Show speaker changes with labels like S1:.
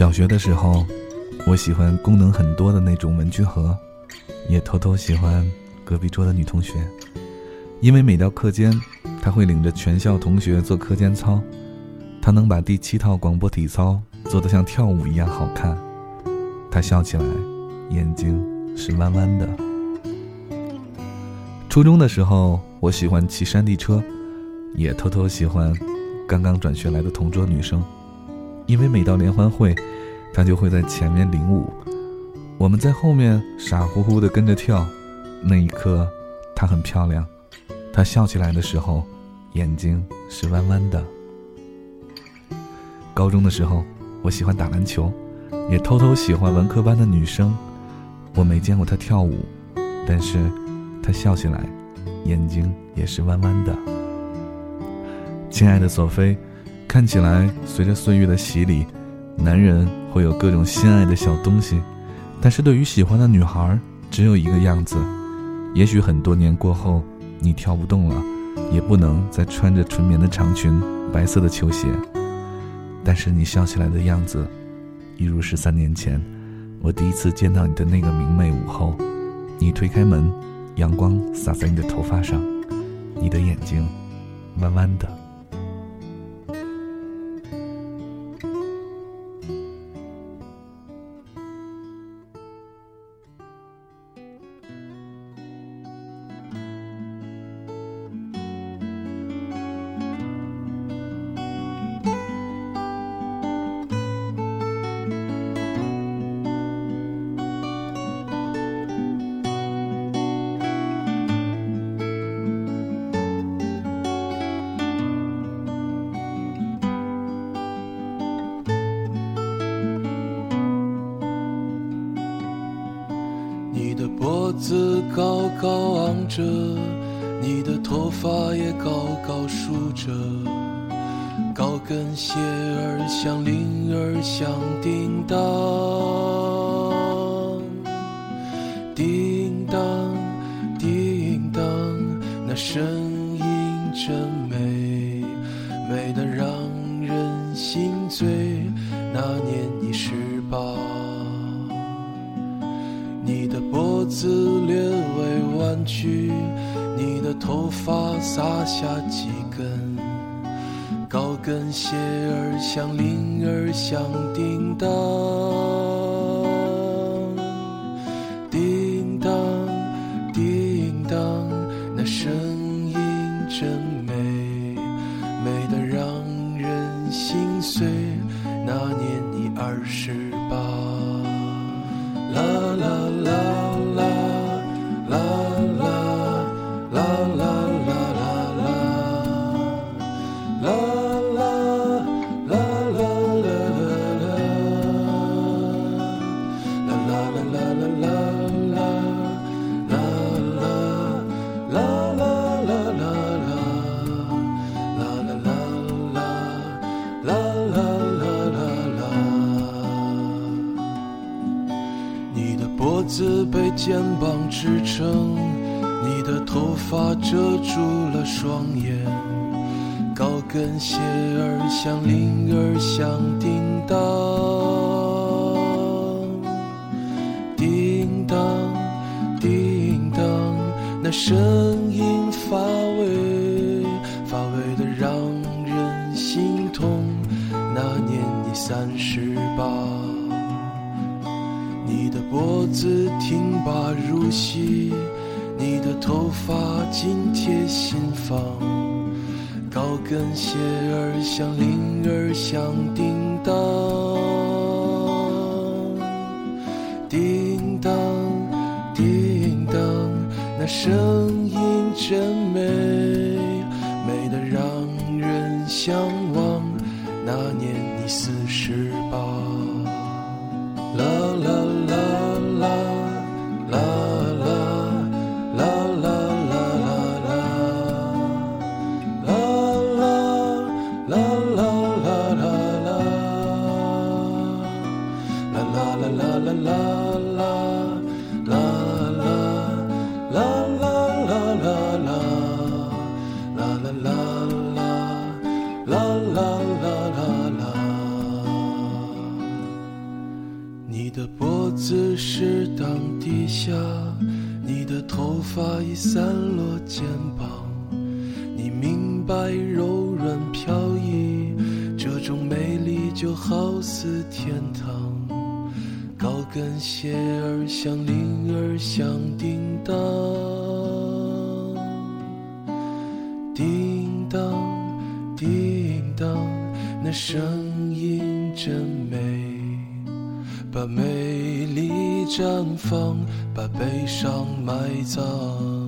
S1: 小学的时候，我喜欢功能很多的那种文具盒，也偷偷喜欢隔壁桌的女同学，因为每到课间，她会领着全校同学做课间操，她能把第七套广播体操做得像跳舞一样好看，她笑起来，眼睛是弯弯的。初中的时候，我喜欢骑山地车，也偷偷喜欢刚刚转学来的同桌女生。因为每到联欢会，他就会在前面领舞，我们在后面傻乎乎的跟着跳。那一刻，她很漂亮，她笑起来的时候，眼睛是弯弯的。高中的时候，我喜欢打篮球，也偷偷喜欢文科班的女生。我没见过她跳舞，但是她笑起来，眼睛也是弯弯的。亲爱的索菲。看起来，随着岁月的洗礼，男人会有各种心爱的小东西，但是对于喜欢的女孩，只有一个样子。也许很多年过后，你跳不动了，也不能再穿着纯棉的长裙、白色的球鞋，但是你笑起来的样子，一如十三年前，我第一次见到你的那个明媚午后。你推开门，阳光洒在你的头发上，你的眼睛，弯弯的。
S2: 子高高昂着，你的头发也高高竖着，高跟鞋儿响铃儿响叮当，叮当叮当，那声音真美，美得让去，你的头发洒下几根，高跟鞋儿响铃儿响叮当，叮当叮当，那声音真美，美得让人心碎。那年你二十肩膀支撑，你的头发遮住了双眼，高跟鞋儿响铃儿响叮当，叮当叮当，那声音发微，发微的让人心痛。那年你三十八。你的脖子挺拔如细，你的头发紧贴心房，高跟鞋儿响铃儿响叮当，叮当叮当，那声音真美，美得让人向往。那年你四十下，你的头发已散落肩膀，你明白柔软飘逸，这种美丽就好似天堂。高跟鞋儿响铃儿响叮当，叮当叮当，那声音真，把美丽绽放，把悲伤埋葬。